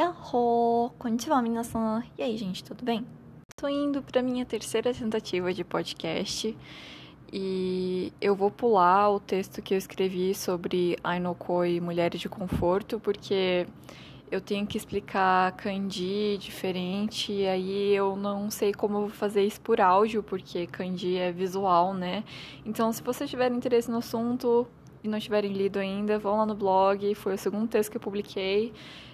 Yahoo! Konnichiwa, minasan! E aí, gente, tudo bem? Tô indo pra minha terceira tentativa de podcast e eu vou pular o texto que eu escrevi sobre Ainokoi Mulheres de Conforto, porque eu tenho que explicar kanji diferente e aí eu não sei como eu vou fazer isso por áudio, porque kanji é visual, né? Então, se vocês tiverem interesse no assunto e não tiverem lido ainda, vão lá no blog, foi o segundo texto que eu publiquei.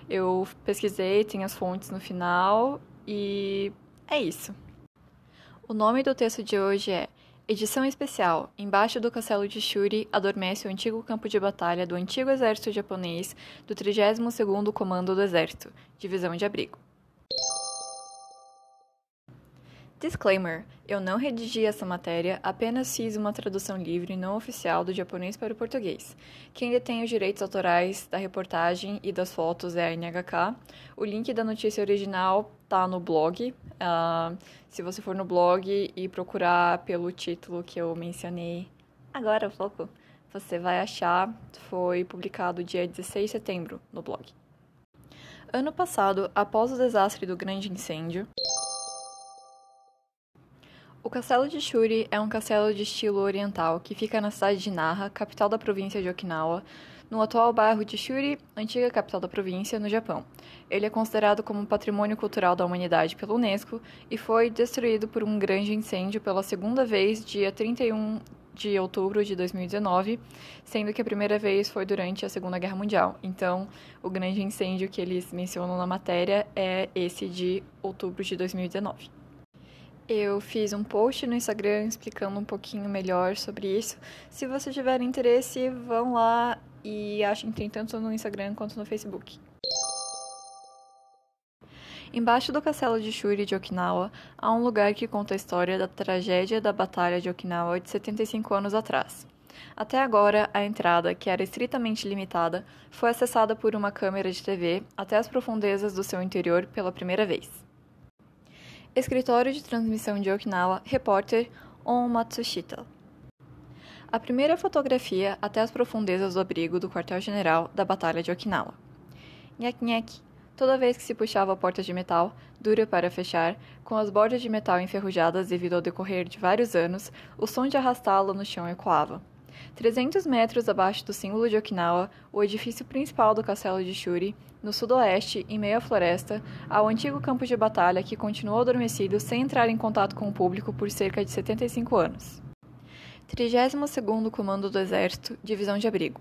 Eu pesquisei, tem as fontes no final e é isso. O nome do texto de hoje é Edição Especial. Embaixo do castelo de Shuri adormece o antigo campo de batalha do antigo exército japonês do 32º Comando do Exército, Divisão de Abrigo. Disclaimer: eu não redigi essa matéria, apenas fiz uma tradução livre não oficial do japonês para o português. Quem detém os direitos autorais da reportagem e das fotos é a NHK. O link da notícia original tá no blog. Uh, se você for no blog e procurar pelo título que eu mencionei agora pouco, você vai achar. Foi publicado dia 16 de setembro no blog. Ano passado, após o desastre do grande incêndio, o Castelo de Shuri é um castelo de estilo oriental que fica na cidade de Nara, capital da província de Okinawa, no atual bairro de Shuri, antiga capital da província, no Japão. Ele é considerado como Patrimônio Cultural da Humanidade pela Unesco e foi destruído por um grande incêndio pela segunda vez, dia 31 de outubro de 2019, sendo que a primeira vez foi durante a Segunda Guerra Mundial. Então, o grande incêndio que eles mencionam na matéria é esse de outubro de 2019. Eu fiz um post no Instagram explicando um pouquinho melhor sobre isso. Se você tiver interesse, vão lá e achem tem tanto no Instagram quanto no Facebook. Embaixo do castelo de Shuri de Okinawa há um lugar que conta a história da tragédia da Batalha de Okinawa de 75 anos atrás. Até agora, a entrada, que era estritamente limitada, foi acessada por uma câmera de TV até as profundezas do seu interior pela primeira vez. Escritório de transmissão de Okinawa, repórter On Matsushita. A primeira fotografia até as profundezas do abrigo do quartel-general da Batalha de Okinawa. Nhek nhek. Toda vez que se puxava a porta de metal, dura para fechar, com as bordas de metal enferrujadas devido ao decorrer de vários anos, o som de arrastá-la no chão ecoava. 300 metros abaixo do símbolo de Okinawa, o edifício principal do castelo de Shuri, no sudoeste, em meio à floresta, há o antigo campo de batalha que continuou adormecido sem entrar em contato com o público por cerca de 75 anos. 32º Comando do Exército, Divisão de Abrigo.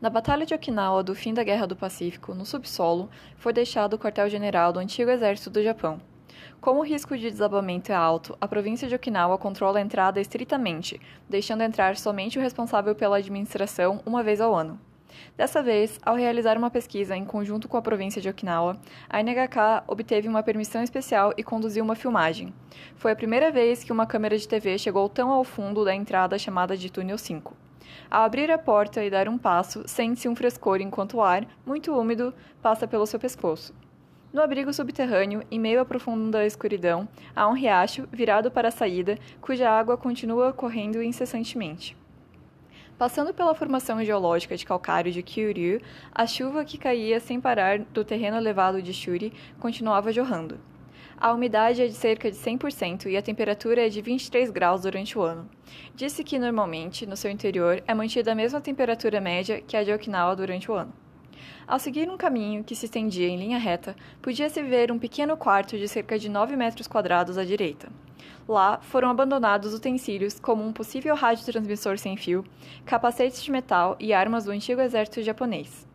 Na Batalha de Okinawa do fim da Guerra do Pacífico, no subsolo, foi deixado o quartel-general do antigo exército do Japão, como o risco de desabamento é alto, a província de Okinawa controla a entrada estritamente, deixando entrar somente o responsável pela administração uma vez ao ano. Dessa vez, ao realizar uma pesquisa em conjunto com a província de Okinawa, a NHK obteve uma permissão especial e conduziu uma filmagem. Foi a primeira vez que uma câmera de TV chegou tão ao fundo da entrada chamada de Túnel 5. Ao abrir a porta e dar um passo, sente-se um frescor enquanto o ar, muito úmido, passa pelo seu pescoço. No abrigo subterrâneo, em meio à profunda escuridão, há um riacho virado para a saída, cuja água continua correndo incessantemente. Passando pela formação geológica de calcário de Kyuryu, a chuva que caía sem parar do terreno elevado de Shuri continuava jorrando. A umidade é de cerca de 100% e a temperatura é de 23 graus durante o ano. Disse que, normalmente, no seu interior é mantida a mesma temperatura média que a de Okinawa durante o ano. Ao seguir um caminho que se estendia em linha reta, podia-se ver um pequeno quarto de cerca de 9 metros quadrados à direita. Lá foram abandonados utensílios como um possível radiotransmissor sem fio, capacetes de metal e armas do antigo exército japonês.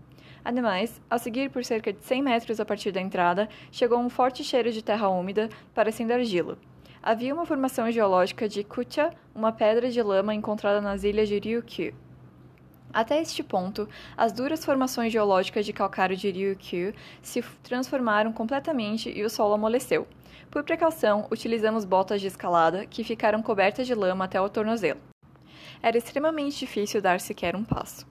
Ademais, ao seguir por cerca de 100 metros a partir da entrada, chegou um forte cheiro de terra úmida, parecendo argila. Havia uma formação geológica de Kucha, uma pedra de lama encontrada nas ilhas de Ryukyu. Até este ponto, as duras formações geológicas de calcário de Ryukyu se transformaram completamente e o solo amoleceu. Por precaução, utilizamos botas de escalada que ficaram cobertas de lama até o tornozelo. Era extremamente difícil dar sequer um passo.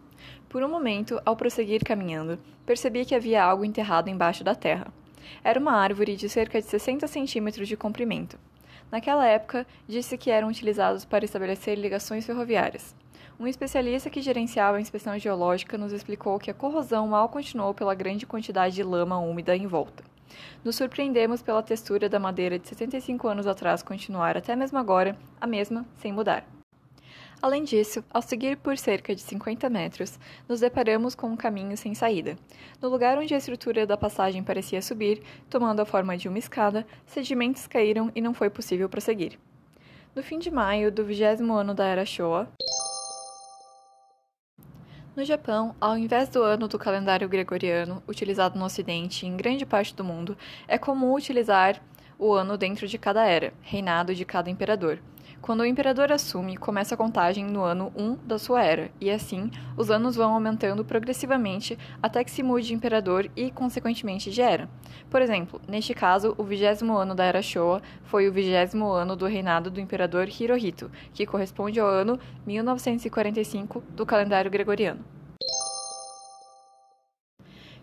Por um momento, ao prosseguir caminhando, percebi que havia algo enterrado embaixo da terra. Era uma árvore de cerca de 60 centímetros de comprimento. Naquela época, disse que eram utilizados para estabelecer ligações ferroviárias. Um especialista que gerenciava a inspeção geológica nos explicou que a corrosão mal continuou pela grande quantidade de lama úmida em volta. Nos surpreendemos pela textura da madeira de 75 anos atrás continuar até mesmo agora a mesma, sem mudar. Além disso, ao seguir por cerca de 50 metros, nos deparamos com um caminho sem saída. No lugar onde a estrutura da passagem parecia subir, tomando a forma de uma escada, sedimentos caíram e não foi possível prosseguir. No fim de maio do vigésimo ano da Era Showa, no Japão, ao invés do ano do calendário gregoriano, utilizado no Ocidente e em grande parte do mundo, é comum utilizar o ano dentro de cada era, reinado de cada imperador. Quando o imperador assume, começa a contagem no ano 1 da sua era, e assim os anos vão aumentando progressivamente até que se mude de imperador e, consequentemente, de era. Por exemplo, neste caso, o vigésimo ano da era Showa foi o vigésimo ano do reinado do imperador Hirohito, que corresponde ao ano 1945 do calendário gregoriano.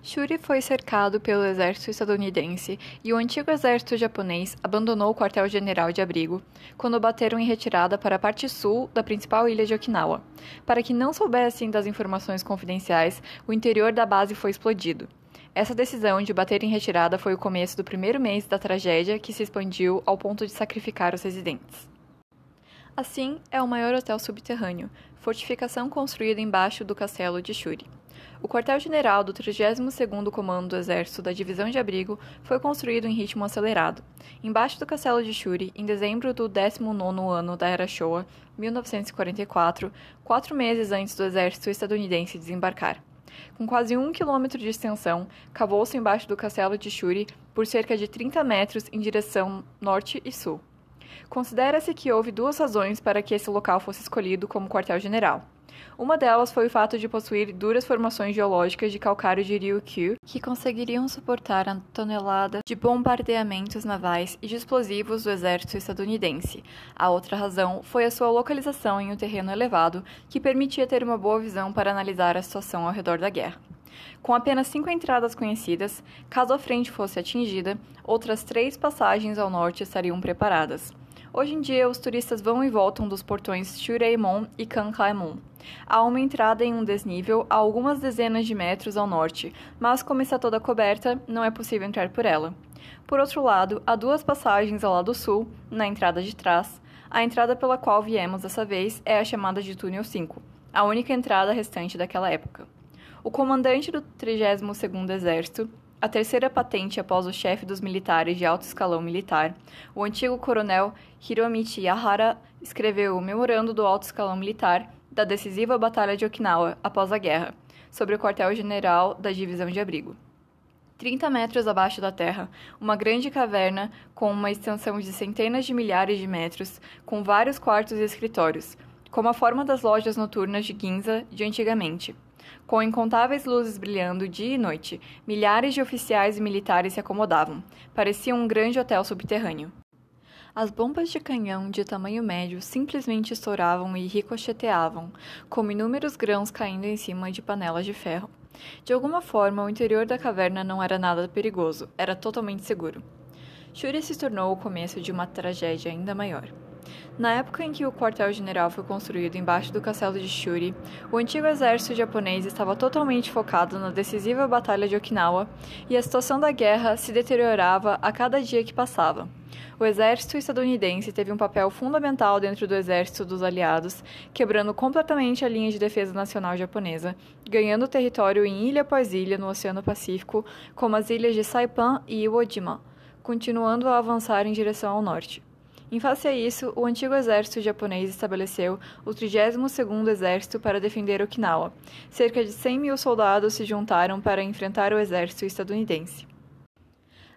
Shuri foi cercado pelo exército estadunidense e o antigo exército japonês abandonou o quartel-general de abrigo quando bateram em retirada para a parte sul da principal ilha de Okinawa. Para que não soubessem das informações confidenciais, o interior da base foi explodido. Essa decisão de bater em retirada foi o começo do primeiro mês da tragédia que se expandiu ao ponto de sacrificar os residentes. Assim, é o maior hotel subterrâneo, fortificação construída embaixo do castelo de Shuri. O quartel-general do 32º Comando do Exército da Divisão de Abrigo foi construído em ritmo acelerado, embaixo do castelo de Shuri, em dezembro do 19º ano da Era Showa, 1944, quatro meses antes do exército estadunidense desembarcar. Com quase um quilômetro de extensão, cavou-se embaixo do castelo de Shuri por cerca de 30 metros em direção norte e sul. Considera-se que houve duas razões para que esse local fosse escolhido como quartel-general. Uma delas foi o fato de possuir duras formações geológicas de calcário de Ryukyu que conseguiriam suportar a tonelada de bombardeamentos navais e de explosivos do exército estadunidense. A outra razão foi a sua localização em um terreno elevado que permitia ter uma boa visão para analisar a situação ao redor da guerra. Com apenas cinco entradas conhecidas, caso a frente fosse atingida, outras três passagens ao norte estariam preparadas. Hoje em dia, os turistas vão e voltam dos portões Shureimon e Kankaemon. Há uma entrada em um desnível a algumas dezenas de metros ao norte, mas como está toda coberta, não é possível entrar por ela. Por outro lado, há duas passagens ao lado sul, na entrada de trás. A entrada pela qual viemos dessa vez é a chamada de Túnel 5, a única entrada restante daquela época. O comandante do 32º Exército, a terceira patente após o chefe dos militares de alto escalão militar, o antigo coronel Hiromichi Yahara, escreveu o Memorando do Alto Escalão Militar da decisiva Batalha de Okinawa após a guerra, sobre o quartel-general da divisão de abrigo. 30 metros abaixo da terra, uma grande caverna com uma extensão de centenas de milhares de metros, com vários quartos e escritórios, como a forma das lojas noturnas de Ginza de antigamente. Com incontáveis luzes brilhando dia e noite, milhares de oficiais e militares se acomodavam. Parecia um grande hotel subterrâneo. As bombas de canhão de tamanho médio simplesmente estouravam e ricocheteavam, como inúmeros grãos caindo em cima de panelas de ferro. De alguma forma, o interior da caverna não era nada perigoso, era totalmente seguro. Shuri se tornou o começo de uma tragédia ainda maior. Na época em que o quartel-general foi construído embaixo do castelo de Shuri, o antigo exército japonês estava totalmente focado na decisiva batalha de Okinawa e a situação da guerra se deteriorava a cada dia que passava. O exército estadunidense teve um papel fundamental dentro do exército dos aliados, quebrando completamente a linha de defesa nacional japonesa, ganhando território em ilha após ilha no Oceano Pacífico, como as ilhas de Saipan e Iwo Jima, continuando a avançar em direção ao norte. Em face a isso, o antigo exército japonês estabeleceu o 32º Exército para defender Okinawa. Cerca de 100 mil soldados se juntaram para enfrentar o exército estadunidense.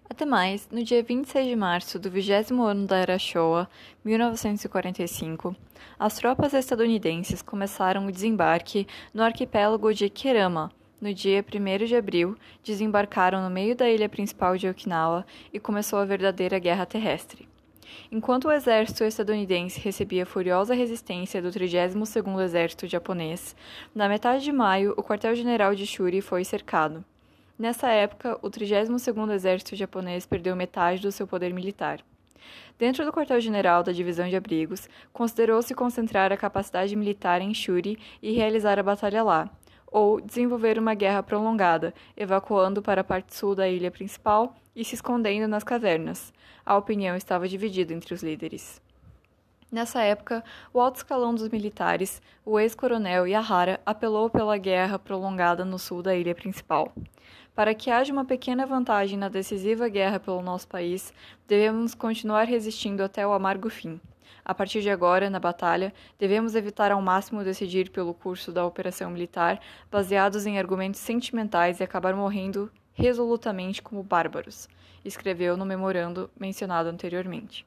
Até mais, no dia 26 de março do 20 ano da Era Showa, 1945, as tropas estadunidenses começaram o desembarque no arquipélago de Kerama. No dia 1 de abril, desembarcaram no meio da ilha principal de Okinawa e começou a verdadeira guerra terrestre. Enquanto o exército estadunidense recebia furiosa resistência do 32º Exército japonês, na metade de maio, o quartel-general de Shuri foi cercado. Nessa época, o 32º Exército japonês perdeu metade do seu poder militar. Dentro do quartel-general da divisão de abrigos, considerou-se concentrar a capacidade militar em Shuri e realizar a batalha lá, ou desenvolver uma guerra prolongada, evacuando para a parte sul da ilha principal e se escondendo nas cavernas. A opinião estava dividida entre os líderes. Nessa época, o alto escalão dos militares, o ex-coronel Yahara, apelou pela guerra prolongada no sul da ilha principal. Para que haja uma pequena vantagem na decisiva guerra pelo nosso país, devemos continuar resistindo até o amargo fim. A partir de agora, na batalha, devemos evitar ao máximo decidir pelo curso da operação militar, baseados em argumentos sentimentais e acabar morrendo resolutamente como bárbaros, escreveu no memorando mencionado anteriormente.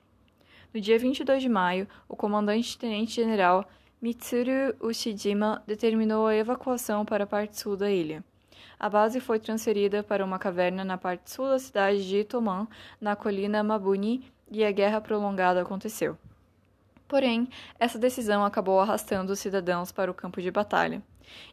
No dia 22 de maio, o comandante-tenente-general Mitsuru Ushijima determinou a evacuação para a parte sul da ilha. A base foi transferida para uma caverna na parte sul da cidade de Itoman, na colina Mabuni, e a guerra prolongada aconteceu. Porém, essa decisão acabou arrastando os cidadãos para o campo de batalha.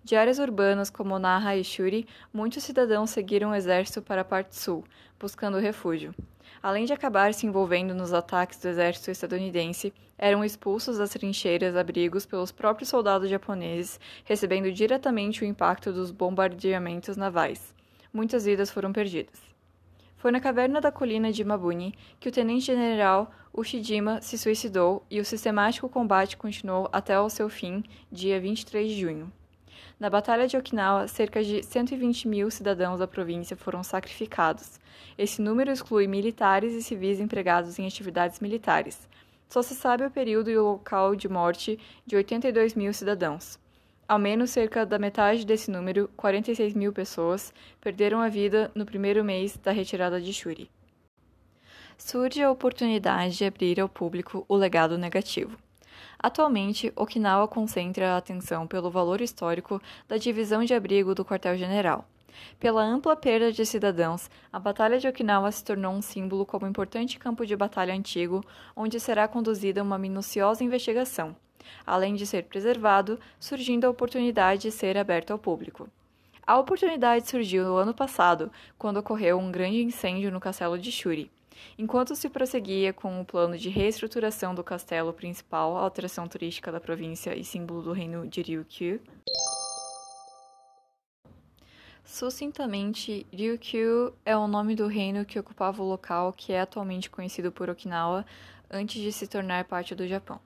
De áreas urbanas como Naha e Shuri, muitos cidadãos seguiram o exército para a parte sul, buscando refúgio. Além de acabar se envolvendo nos ataques do exército estadunidense, eram expulsos das trincheiras abrigos pelos próprios soldados japoneses, recebendo diretamente o impacto dos bombardeamentos navais. Muitas vidas foram perdidas. Foi na caverna da colina de Mabuni que o tenente-general Ushijima se suicidou e o sistemático combate continuou até o seu fim, dia 23 de junho. Na Batalha de Okinawa, cerca de 120 mil cidadãos da província foram sacrificados. Esse número exclui militares e civis empregados em atividades militares. Só se sabe o período e o local de morte de 82 mil cidadãos. Ao menos cerca da metade desse número, 46 mil pessoas, perderam a vida no primeiro mês da retirada de Shuri. Surge a oportunidade de abrir ao público o legado negativo. Atualmente, Okinawa concentra a atenção pelo valor histórico da divisão de abrigo do quartel-general. Pela ampla perda de cidadãos, a Batalha de Okinawa se tornou um símbolo como importante campo de batalha antigo, onde será conduzida uma minuciosa investigação, além de ser preservado, surgindo a oportunidade de ser aberto ao público. A oportunidade surgiu no ano passado, quando ocorreu um grande incêndio no castelo de Shuri. Enquanto se prosseguia com o plano de reestruturação do castelo principal, a atração turística da província e símbolo do reino de Ryukyu, Sucintamente, Ryukyu é o nome do reino que ocupava o local que é atualmente conhecido por Okinawa antes de se tornar parte do Japão.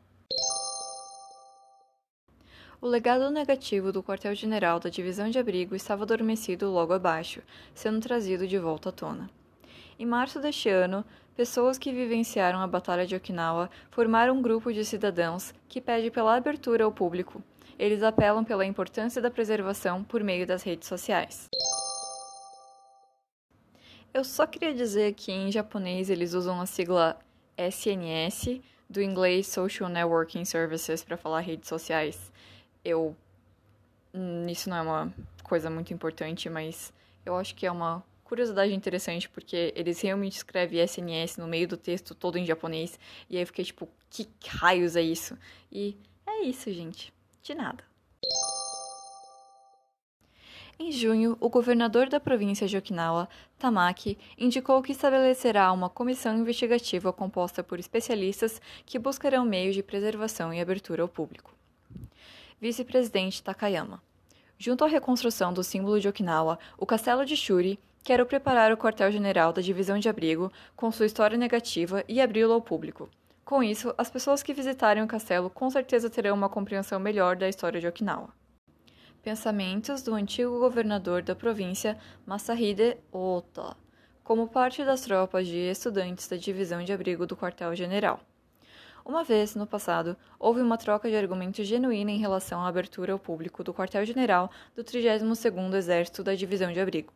O legado negativo do quartel-general da divisão de abrigo estava adormecido logo abaixo, sendo trazido de volta à tona. Em março deste ano, pessoas que vivenciaram a Batalha de Okinawa formaram um grupo de cidadãos que pede pela abertura ao público. Eles apelam pela importância da preservação por meio das redes sociais. Eu só queria dizer que em japonês eles usam a sigla SNS, do inglês Social Networking Services, para falar redes sociais. Eu. Hum, isso não é uma coisa muito importante, mas eu acho que é uma curiosidade interessante, porque eles realmente escrevem SNS no meio do texto todo em japonês, e aí eu fiquei tipo, que raios é isso? E é isso, gente. De nada. Em junho, o governador da província de Okinawa, Tamaki, indicou que estabelecerá uma comissão investigativa composta por especialistas que buscarão meios de preservação e abertura ao público. Vice-presidente Takayama. Junto à reconstrução do símbolo de Okinawa, o castelo de Shuri Quero preparar o quartel-general da divisão de abrigo com sua história negativa e abri-lo ao público. Com isso, as pessoas que visitarem o castelo com certeza terão uma compreensão melhor da história de Okinawa. Pensamentos do antigo governador da província Masahide Ota, como parte das tropas de estudantes da divisão de abrigo do quartel-general. Uma vez, no passado, houve uma troca de argumentos genuína em relação à abertura ao público do quartel-general do 32º Exército da Divisão de Abrigo.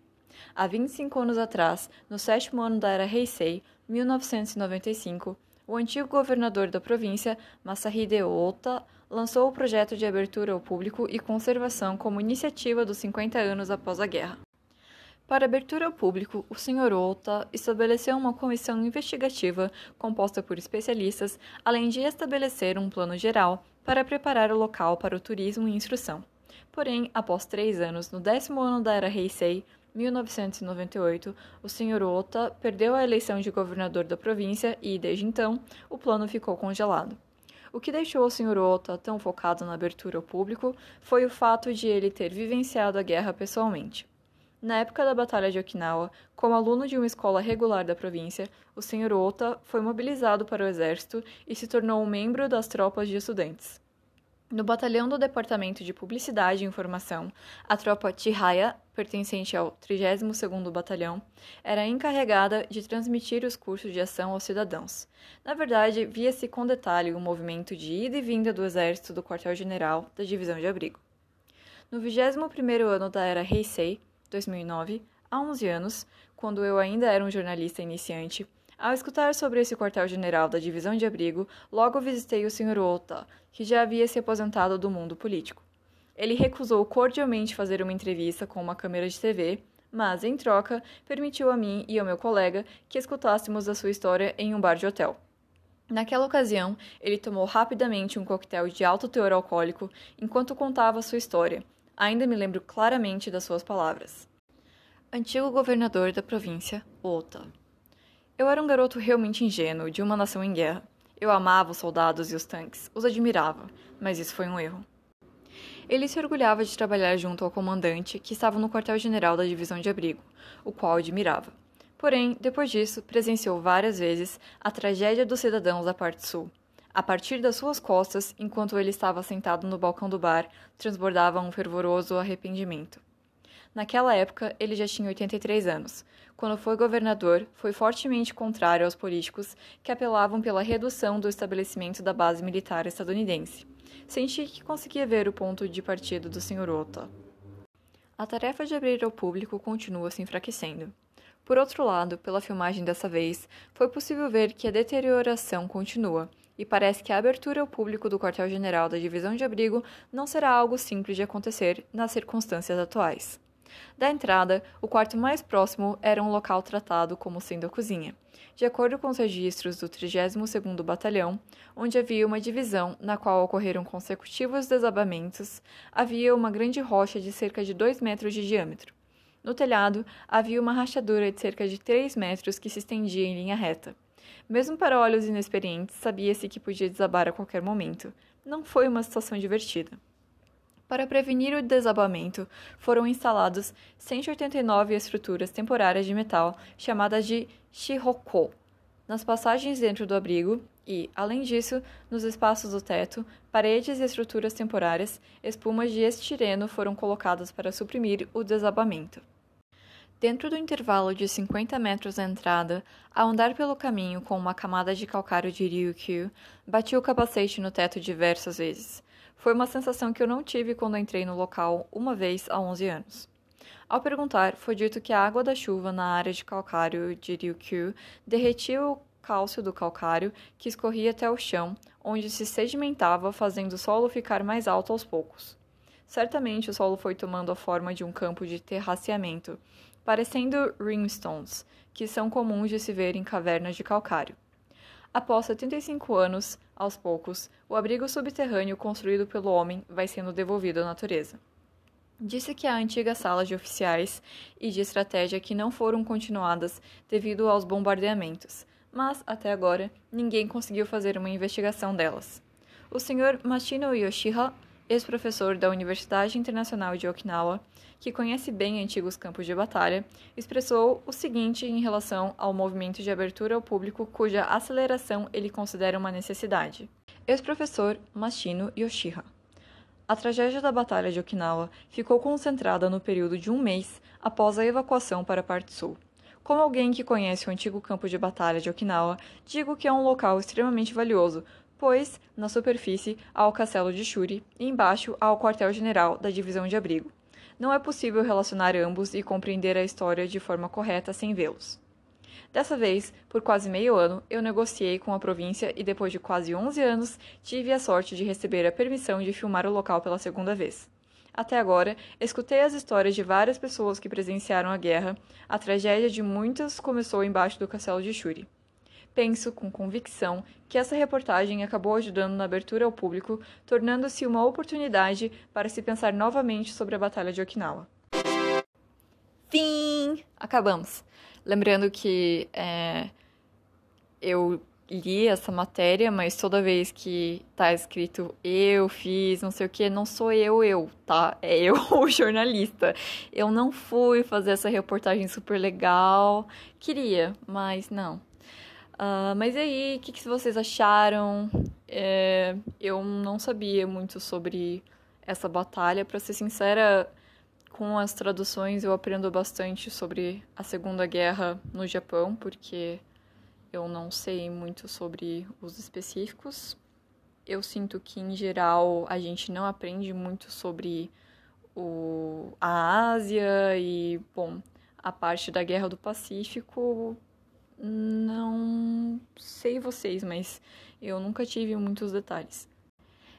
Há 25 anos atrás, no sétimo ano da era Heisei, 1995, o antigo governador da província, Masahide Ota, lançou o projeto de abertura ao público e conservação como iniciativa dos 50 anos após a guerra. Para abertura ao público, o Sr. Ota estabeleceu uma comissão investigativa composta por especialistas, além de estabelecer um plano geral para preparar o local para o turismo e instrução. Porém, após três anos, no décimo ano da era Heisei, 1998, o Sr. Ota perdeu a eleição de governador da província e, desde então, o plano ficou congelado. O que deixou o Sr. Ota tão focado na abertura ao público foi o fato de ele ter vivenciado a guerra pessoalmente. Na época da Batalha de Okinawa, como aluno de uma escola regular da província, o Sr. Ota foi mobilizado para o exército e se tornou um membro das tropas de estudantes. No batalhão do Departamento de Publicidade e Informação, a tropa Chihaya, pertencente ao 32º Batalhão, era encarregada de transmitir os cursos de ação aos cidadãos. Na verdade, via-se com detalhe o movimento de ida e vinda do exército do quartel-general da divisão de abrigo. No 21º ano da era Heisei, 2009, há 11 anos, quando eu ainda era um jornalista iniciante, ao escutar sobre esse quartel-general da divisão de abrigo, logo visitei o Sr. Ota, que já havia se aposentado do mundo político. Ele recusou cordialmente fazer uma entrevista com uma câmera de TV, mas, em troca, permitiu a mim e ao meu colega que escutássemos a sua história em um bar de hotel. Naquela ocasião, ele tomou rapidamente um coquetel de alto teor alcoólico enquanto contava sua história. Ainda me lembro claramente das suas palavras. Antigo governador da província, Ota. Eu era um garoto realmente ingênuo, de uma nação em guerra. Eu amava os soldados e os tanques, os admirava, mas isso foi um erro. Ele se orgulhava de trabalhar junto ao comandante que estava no quartel-general da divisão de abrigo, o qual admirava. Porém, depois disso, presenciou várias vezes a tragédia dos cidadãos da parte sul. A partir das suas costas, enquanto ele estava sentado no balcão do bar, transbordava um fervoroso arrependimento. Naquela época, ele já tinha 83 anos. Quando foi governador, foi fortemente contrário aos políticos que apelavam pela redução do estabelecimento da base militar estadunidense. Senti que conseguia ver o ponto de partida do Sr. Ota. A tarefa de abrir ao público continua se enfraquecendo. Por outro lado, pela filmagem dessa vez, foi possível ver que a deterioração continua, e parece que a abertura ao público do quartel-general da divisão de abrigo não será algo simples de acontecer nas circunstâncias atuais. Da entrada, o quarto mais próximo era um local tratado como sendo a cozinha. De acordo com os registros do 32º Batalhão, onde havia uma divisão na qual ocorreram consecutivos desabamentos, havia uma grande rocha de cerca de 2 metros de diâmetro. No telhado, havia uma rachadura de cerca de 3 metros que se estendia em linha reta. Mesmo para olhos inexperientes, sabia-se que podia desabar a qualquer momento. Não foi uma situação divertida. Para prevenir o desabamento, foram instalados 189 estruturas temporárias de metal chamadas de shiroko nas passagens dentro do abrigo e, além disso, nos espaços do teto, paredes e estruturas temporárias, espumas de estireno foram colocadas para suprimir o desabamento. Dentro do intervalo de 50 metros da entrada, ao andar pelo caminho com uma camada de calcário de Ryukyu, bati o capacete no teto diversas vezes. Foi uma sensação que eu não tive quando entrei no local uma vez há 11 anos. Ao perguntar, foi dito que a água da chuva na área de calcário de Ryukyu derretia o cálcio do calcário que escorria até o chão, onde se sedimentava, fazendo o solo ficar mais alto aos poucos. Certamente o solo foi tomando a forma de um campo de terraceamento, parecendo ringstones, que são comuns de se ver em cavernas de calcário. Após 75 anos, aos poucos, o abrigo subterrâneo construído pelo homem vai sendo devolvido à natureza. Disse que há antigas salas de oficiais e de estratégia que não foram continuadas devido aos bombardeamentos, mas, até agora, ninguém conseguiu fazer uma investigação delas. O Sr. Machino Yoshihara ex-professor da Universidade Internacional de Okinawa, que conhece bem antigos campos de batalha, expressou o seguinte em relação ao movimento de abertura ao público cuja aceleração ele considera uma necessidade. Ex-professor Machino Yoshihara. A tragédia da Batalha de Okinawa ficou concentrada no período de um mês após a evacuação para a parte sul. Como alguém que conhece o antigo campo de batalha de Okinawa, digo que é um local extremamente valioso, pois, na superfície, há o castelo de Shuri e embaixo há o quartel-general da divisão de abrigo. Não é possível relacionar ambos e compreender a história de forma correta sem vê-los. Dessa vez, por quase meio ano, eu negociei com a província e depois de quase 11 anos, tive a sorte de receber a permissão de filmar o local pela segunda vez. Até agora, escutei as histórias de várias pessoas que presenciaram a guerra. A tragédia de muitas começou embaixo do castelo de Shuri. Penso com convicção que essa reportagem acabou ajudando na abertura ao público, tornando-se uma oportunidade para se pensar novamente sobre a Batalha de Okinawa. Fim! acabamos. Lembrando que é, eu li essa matéria, mas toda vez que tá escrito eu fiz, não sei o que, não sou eu, eu, tá? É eu, o jornalista. Eu não fui fazer essa reportagem super legal. Queria, mas não. Uh, mas e aí, o que, que, vocês acharam? É, eu não sabia muito sobre essa batalha. Para ser sincera, com as traduções eu aprendo bastante sobre a Segunda Guerra no Japão, porque eu não sei muito sobre os específicos. Eu sinto que, em geral, a gente não aprende muito sobre o, a Ásia e, bom, a parte da Guerra do Pacífico. Não sei vocês, mas eu nunca tive muitos detalhes.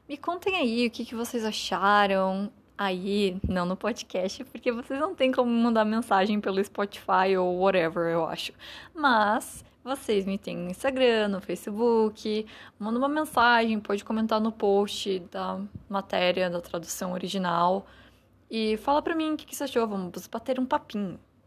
Me contem aí o que, que vocês acharam aí, não no podcast, porque vocês não têm como mandar mensagem pelo Spotify ou whatever, eu acho. Mas vocês me têm no Instagram, no Facebook, manda uma mensagem, pode comentar no post da matéria, da tradução original. E fala pra mim o que, que você achou, vamos bater um papinho.